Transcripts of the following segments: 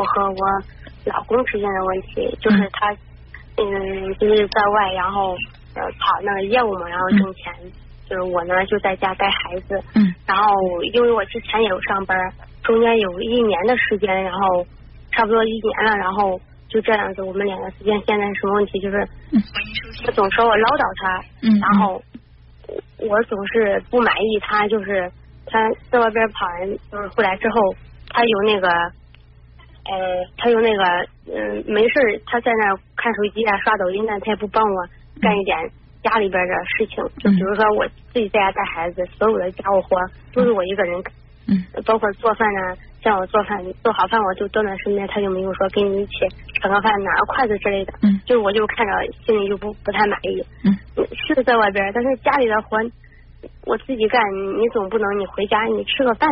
我和我老公之间的问题，就是他嗯就是在外，然后呃跑那个业务嘛，然后挣钱，就是我呢就在家带孩子，嗯，然后因为我之前也有上班，中间有一年的时间，然后差不多一年了，然后就这样子，我们两个之间现在什么问题就是，他总说我唠叨他，嗯然后我总是不满意他，就是他在外边跑完，就是回来之后，他有那个，呃，他有那个，嗯，没事儿他在那看手机啊、刷抖音呢，他也不帮我干一点家里边的事情，就比如说我自己在家带孩子，所有的家务活都是我一个人干。嗯包括做饭呢，像我做饭做好饭，我就端在身边，他就没有说跟你一起盛个饭拿个筷子之类的。嗯就是我就看着心里就不不太满意。嗯是在外边，但是家里的活我自己干，你总不能你回家你吃个饭，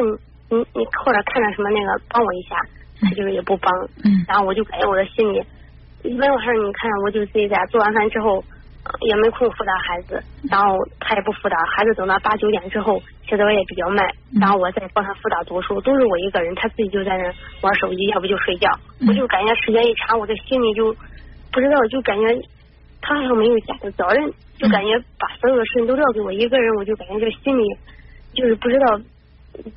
你你或者看着什么那个帮我一下，他就是也不帮。嗯然后我就感觉我的心里，一般晚上你看我就自己在家做完饭之后。呃也没空辅导孩子，然后他也不辅导孩子，等到八九点之后写作业比较慢，然后我再帮他辅导读书，都是我一个人，他自己就在那玩手机，要不就睡觉，我就感觉时间一长，我这心里就不知道，就感觉他好像没有家的责任，就感觉把所有的事情都撂给我一个人，我就感觉这心里就是不知道，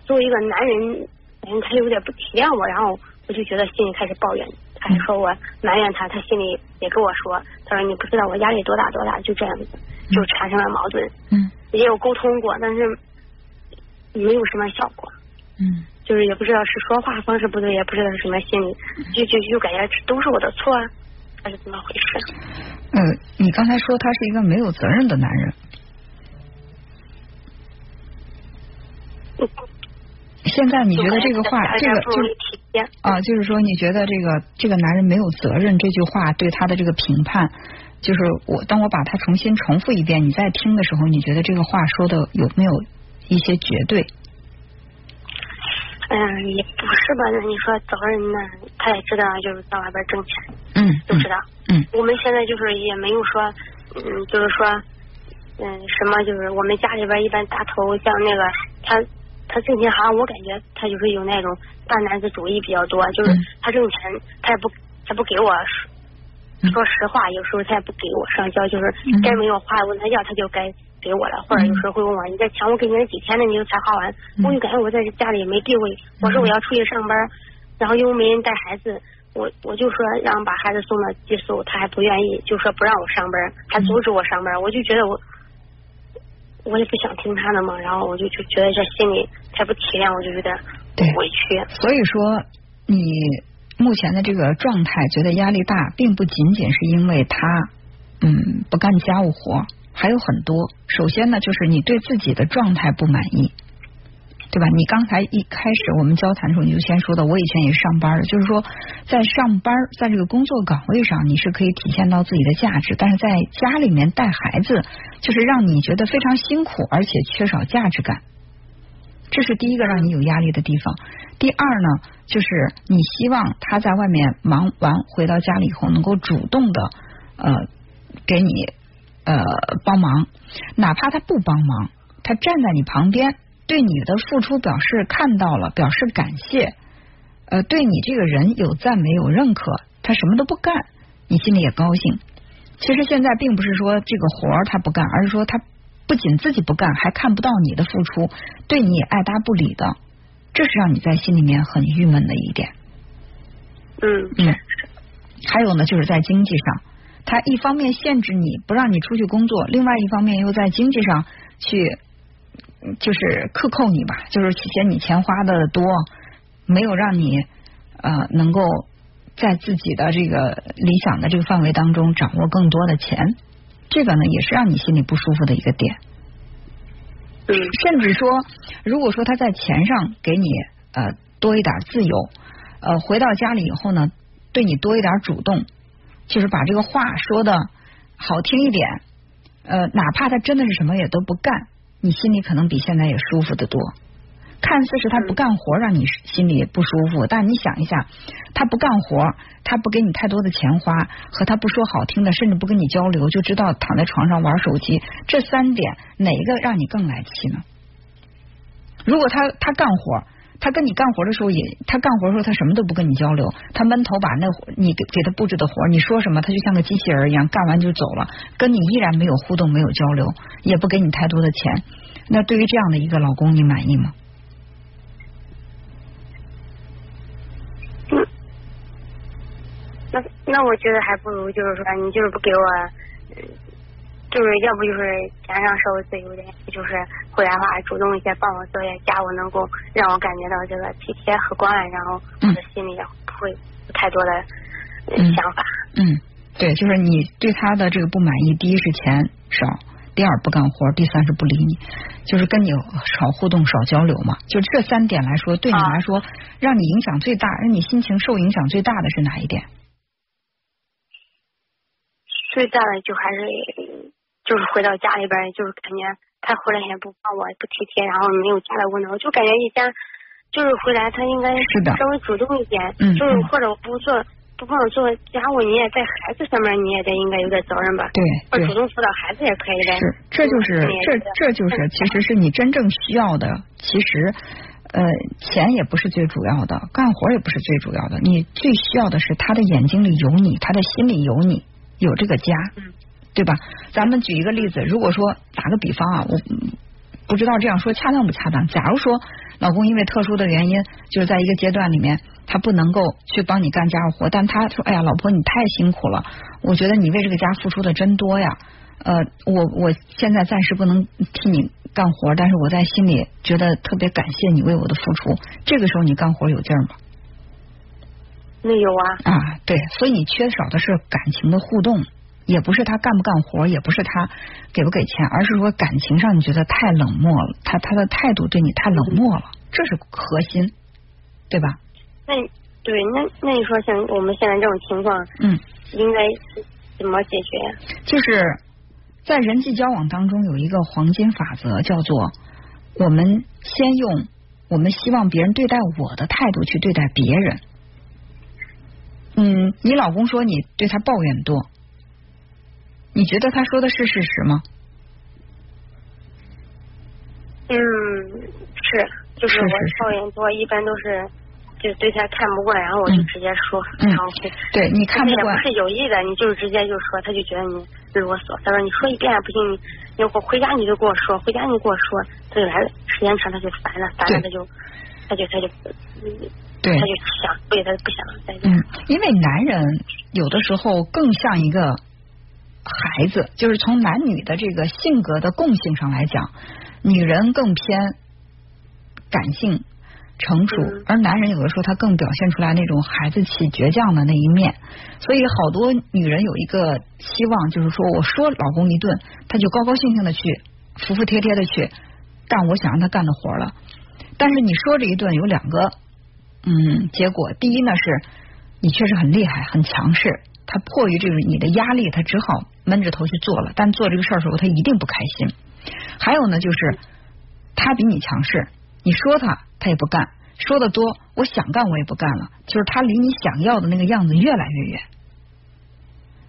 作为一个男人，感觉他有点不体谅我，然后我就觉得心里开始抱怨，他还说我埋怨他，他心里也跟我说，他说你不知道我压力多大多大，就这样子就产生了矛盾，嗯。也有沟通过，但是没有什么效果。嗯。就是也不知道是说话方式不对，也不知道是什么心理，就就就感觉都是我的错，啊还是怎么回事？呃，你刚才说他是一个没有责任的男人，现在你觉得这个话，这个。啊，就是说你觉得这个这个男人没有责任这句话对他的这个评判，就是我当我把它重新重复一遍，你再听的时候，你觉得这个话说的有没有一些绝对？嗯，也不是吧？那你说责任呢？他也知道，就是在外边挣钱，嗯都知道。嗯我们现在就是也没有说，嗯，就是说，嗯，什么就是我们家里边一般大头像那个他他挣钱，好像我感觉他就是有那种大男子主义比较多，就是嗯。他挣钱他也不他不给我说实话，有时候他也不给我上交，就是嗯。该没有花问他要他就该给我了，或者有时候会问我你这钱我给你了几天了，你就才花完，嗯。我就感觉我在家里没地位，我说我要出去上班，然后又没人带孩子。我我就说让把孩子送到寄宿，他还不愿意，就说不让我上班，还阻止我上班，我就觉得我我也不想听他的嘛，然后我就就觉得这心里太不体谅，我就有点对委屈。所以说，你目前的这个状态觉得压力大，并不仅仅是因为他嗯不干家务活，还有很多。首先呢，就是你对自己的状态不满意。对吧？你刚才一开始我们交谈的时候，你就先说的，我以前也是上班的，就是说在上班，在这个工作岗位上，你是可以体现到自己的价值，但是在家里面带孩子，就是让你觉得非常辛苦，而且缺少价值感。这是第一个让你有压力的地方。第二呢，就是你希望他在外面忙完回到家里以后，能够主动的呃给你呃帮忙，哪怕他不帮忙，他站在你旁边，对你的付出表示看到了，表示感谢，呃，对你这个人有赞美有认可，他什么都不干，你心里也高兴。其实现在并不是说这个活儿他不干，而是说他不仅自己不干，还看不到你的付出，对你也爱答不理的，这是让你在心里面很郁闷的一点。嗯嗯，还有呢，就是在经济上，他一方面限制你不让你出去工作，另外一方面又在经济上去嗯就是克扣你吧，就是嫌你钱花的多，没有让你呃能够在自己的这个理想的这个范围当中掌握更多的钱，这个呢也是让你心里不舒服的一个点。嗯甚至说，如果说他在钱上给你呃多一点自由，呃回到家里以后呢，对你多一点主动，就是把这个话说的好听一点，呃哪怕他真的是什么也都不干，你心里可能比现在也舒服的多。看似是他不干活让你心里不舒服，但你想一下，他不干活，他不给你太多的钱花，和他不说好听的，甚至不跟你交流，就知道躺在床上玩手机，这三点哪一个让你更来气呢？如果他他干活，他跟你干活的时候也，他干活的时候他什么都不跟你交流，他闷头把那你给给他布置的活，你说什么他就像个机器人一样干完就走了，跟你依然没有互动，没有交流，也不给你太多的钱。那对于这样的一个老公，你满意吗？那那我觉得还不如就是说你就是不给我。就是要不就是钱上稍微自由点，就是回来的话主动一些帮我做些家务，能够让我感觉到这个体贴和关爱，然后我的心里也不会有太多的想法。嗯，对，就是你对他的这个不满意，第一是钱少，第二不干活，第三是不理你，就是跟你少互动、少交流嘛。就这三点来说，对你来说，让你影响最大，让你心情受影响最大的是哪一点？最大的就还是。就是回到家里边，就是感觉他回来也不帮我，不体贴，然后没有家的温暖，我就感觉一家就是回来他应该稍微主动一点，就是或者不做不帮我做家务，你也在孩子上面你也得应该有点责任吧？对，或主动辅导孩子也可以的。是，这就是这这就是其实是你真正需要的。其实呃，钱也不是最主要的，干活也不是最主要的，你最需要的是他的眼睛里有你，他的心里有你，有这个家。嗯。对吧？咱们举一个例子，如果说打个比方啊，我不知道这样说恰当不恰当。假如说老公因为特殊的原因，就是在一个阶段里面，他不能够去帮你干家务活，但他说：“哎呀，老婆你太辛苦了，我觉得你为这个家付出的真多呀。”呃，我我现在暂时不能替你干活，但是我在心里觉得特别感谢你为我的付出。这个时候你干活有劲儿吗？没有啊。啊，对，所以你缺少的是感情的互动。也不是他干不干活，也不是他给不给钱，而是说感情上你觉得太冷漠了，他他的态度对你太冷漠了，这是核心，对吧？那对，那那你说像我们现在这种情况，嗯，应该怎么解决呀？就是在人际交往当中有一个黄金法则，叫做我们先用我们希望别人对待我的态度去对待别人。嗯，你老公说你对他抱怨多。你觉得他说的是事实吗？嗯，是，就是我抱怨多，一般都是就对他看不惯，然后我就直接说，然后对你看不惯，不是有意的，你就直接就说，他就觉得你啰嗦。他说你说一遍不行，你你回家你就跟我说，回家你跟我说，他就来了，时间长他就烦了，烦了他就他就他就对，他就想，所以他不想再。嗯，因为男人有的时候更像一个。孩子就是从男女的这个性格的共性上来讲，女人更偏感性成熟，而男人有的时候他更表现出来那种孩子气倔强的那一面。所以好多女人有一个期望，就是说我说老公一顿，他就高高兴兴的去服服帖帖的去干我想让他干的活了。但是你说这一顿有两个嗯结果，第一呢是你确实很厉害很强势。他迫于这个你的压力，他只好闷着头去做了。但做这个事儿的时候，他一定不开心。还有呢，就是他比你强势，你说他他也不干，说的多，我想干我也不干了。就是他离你想要的那个样子越来越远。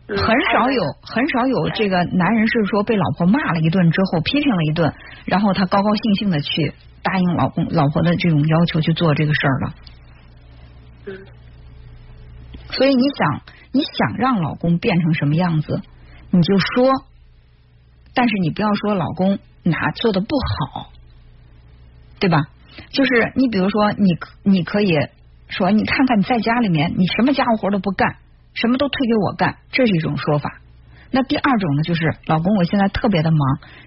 很少有很少有这个男人是说被老婆骂了一顿之后，批评了一顿，然后他高高兴兴的去答应老公老婆的这种要求去做这个事儿了。嗯。所以你想。你想让老公变成什么样子，你就说，但是你不要说老公哪做的不好，对吧？就是你比如说，你你可以说，你看看你在家里面，你什么家务活都不干，什么都推给我干，这是一种说法。那第二种呢，就是老公，我现在特别的忙，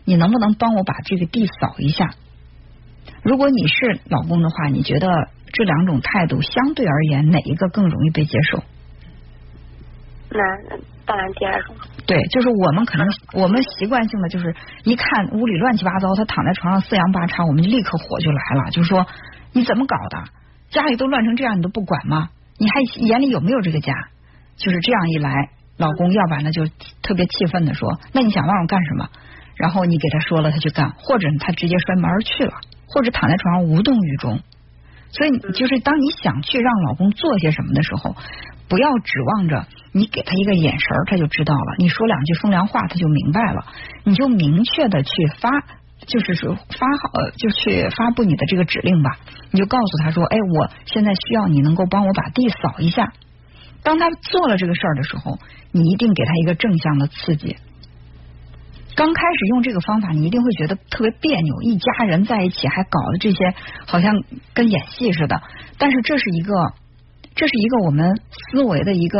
你能不能帮我把这个地扫一下？如果你是老公的话，你觉得这两种态度相对而言，哪一个更容易被接受？那当然第二种。对，就是我们可能我们习惯性的就是一看屋里乱七八糟，他躺在床上四仰八叉，我们就立刻火就来了，就是说你怎么搞的？家里都乱成这样，你都不管吗？你还眼里有没有这个家？就是这样一来，老公要不然呢就特别气愤的说：“那你想让我干什么？”然后你给他说了，他去干，或者他直接摔门而去了，或者躺在床上无动于衷。所以，就是当你想去让老公做些什么的时候。不要指望着你给他一个眼神他就知道了；你说两句风凉话，他就明白了。你就明确的去发就是说发好，就去发布你的这个指令吧。你就告诉他说：“哎，我现在需要你能够帮我把地扫一下。”当他做了这个事儿的时候，你一定给他一个正向的刺激。刚开始用这个方法，你一定会觉得特别别扭，一家人在一起还搞的这些，好像跟演戏似的。但是这是一个，这是一个我们思维的一个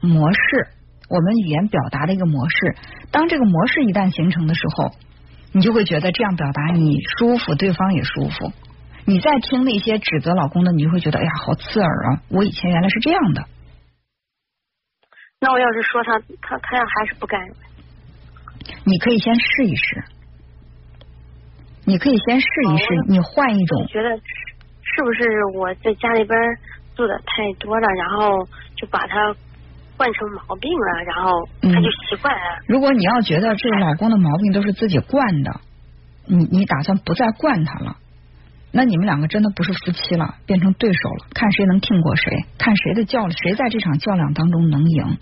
模式，我们语言表达的一个模式。当这个模式一旦形成的时候，你就会觉得这样表达你舒服，对方也舒服。你再听那些指责老公的，你就会觉得哎呀，好刺耳啊！我以前原来是这样的。那我要是说他，他他要还是不干。你可以先试一试，你可以先试一试，你换一种。觉得是不是我在家里边做的太多了，然后就把他惯成毛病了，然后他就习惯了。如果你要觉得这个老公的毛病都是自己惯的，你你打算不再惯他了，那你们两个真的不是夫妻了，变成对手了，看谁能挺过谁，看谁的较谁在这场较量当中能赢。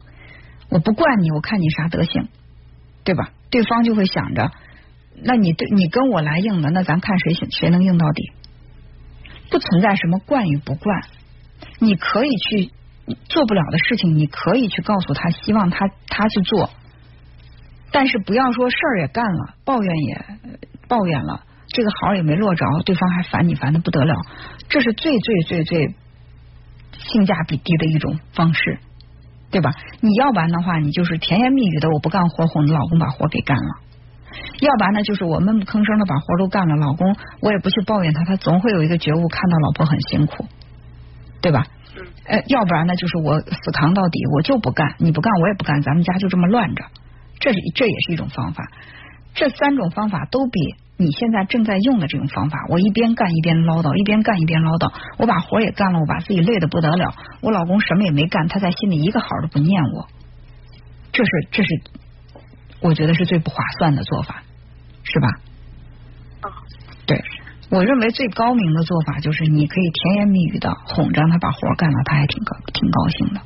我不惯你，我看你啥德行。对吧？对方就会想着，那你对你跟我来硬的，那咱看谁谁能硬到底。不存在什么惯与不惯，你可以去做不了的事情，你可以去告诉他，希望他他去做，但是不要说事儿也干了，抱怨也抱怨了，这个好也没落着，对方还烦你烦的不得了，这是最最最最性价比低的一种方式。对吧？你要不然的话，你就是甜言蜜语的，我不干活哄你老公把活给干了；要不然呢，就是我闷不吭声的把活都干了，老公我也不去抱怨他，他总会有一个觉悟，看到老婆很辛苦，对吧？呃，要不然呢，就是我死扛到底，我就不干，你不干我也不干，咱们家就这么乱着，这是这也是一种方法。这三种方法都比。你现在正在用的这种方法，我一边干一边唠叨，一边干一边唠叨，我把活也干了，我把自己累得不得了。我老公什么也没干，他在心里一个好都不念我，这是这是我觉得是最不划算的做法，是吧？对，我认为最高明的做法就是你可以甜言蜜语的哄着他把活干了，他还挺高挺高兴的。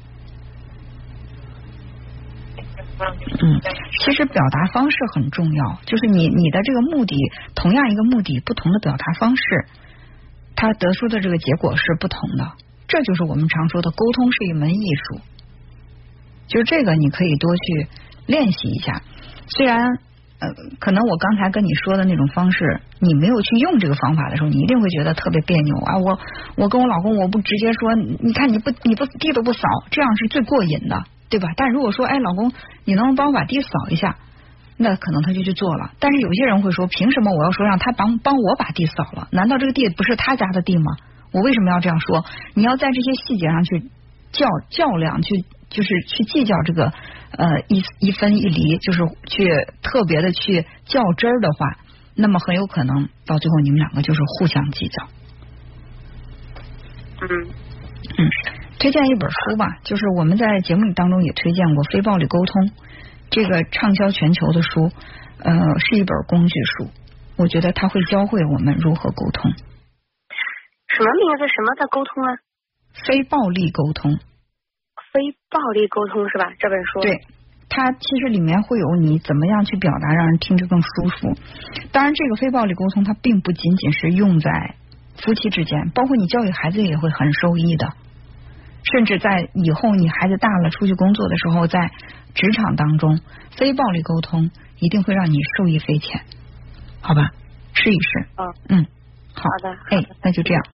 嗯，其实表达方式很重要，就是你你的这个目的，同样一个目的，不同的表达方式，它得出的这个结果是不同的。这就是我们常说的沟通是一门艺术，就是这个你可以多去练习一下。虽然呃，可能我刚才跟你说的那种方式，你没有去用这个方法的时候，你一定会觉得特别别扭啊！我我跟我老公，我不直接说，你看你不你不地都不扫，这样是最过瘾的。对吧？但如果说，哎，老公，你能不能帮我把地扫一下？那可能他就去做了。但是有些人会说，凭什么我要说让他帮帮我把地扫了？难道这个地不是他家的地吗？我为什么要这样说？你要在这些细节上去较较量，去就是去计较这个呃一一分一厘，就是去特别的去较真儿的话，那么很有可能到最后你们两个就是互相计较。嗯嗯。推荐一本书吧，就是我们在节目里当中也推荐过《非暴力沟通》这个畅销全球的书，呃，是一本工具书。我觉得它会教会我们如何沟通。什么名字？什么的沟通啊？非暴力沟通。非暴力沟通是吧？这本书。对，它其实里面会有你怎么样去表达，让人听着更舒服。当然，这个非暴力沟通它并不仅仅是用在夫妻之间，包括你教育孩子也会很受益的。甚至在以后你孩子大了出去工作的时候，在职场当中，非暴力沟通一定会让你受益匪浅，好吧？试一试。嗯嗯，好的，哎，那就这样。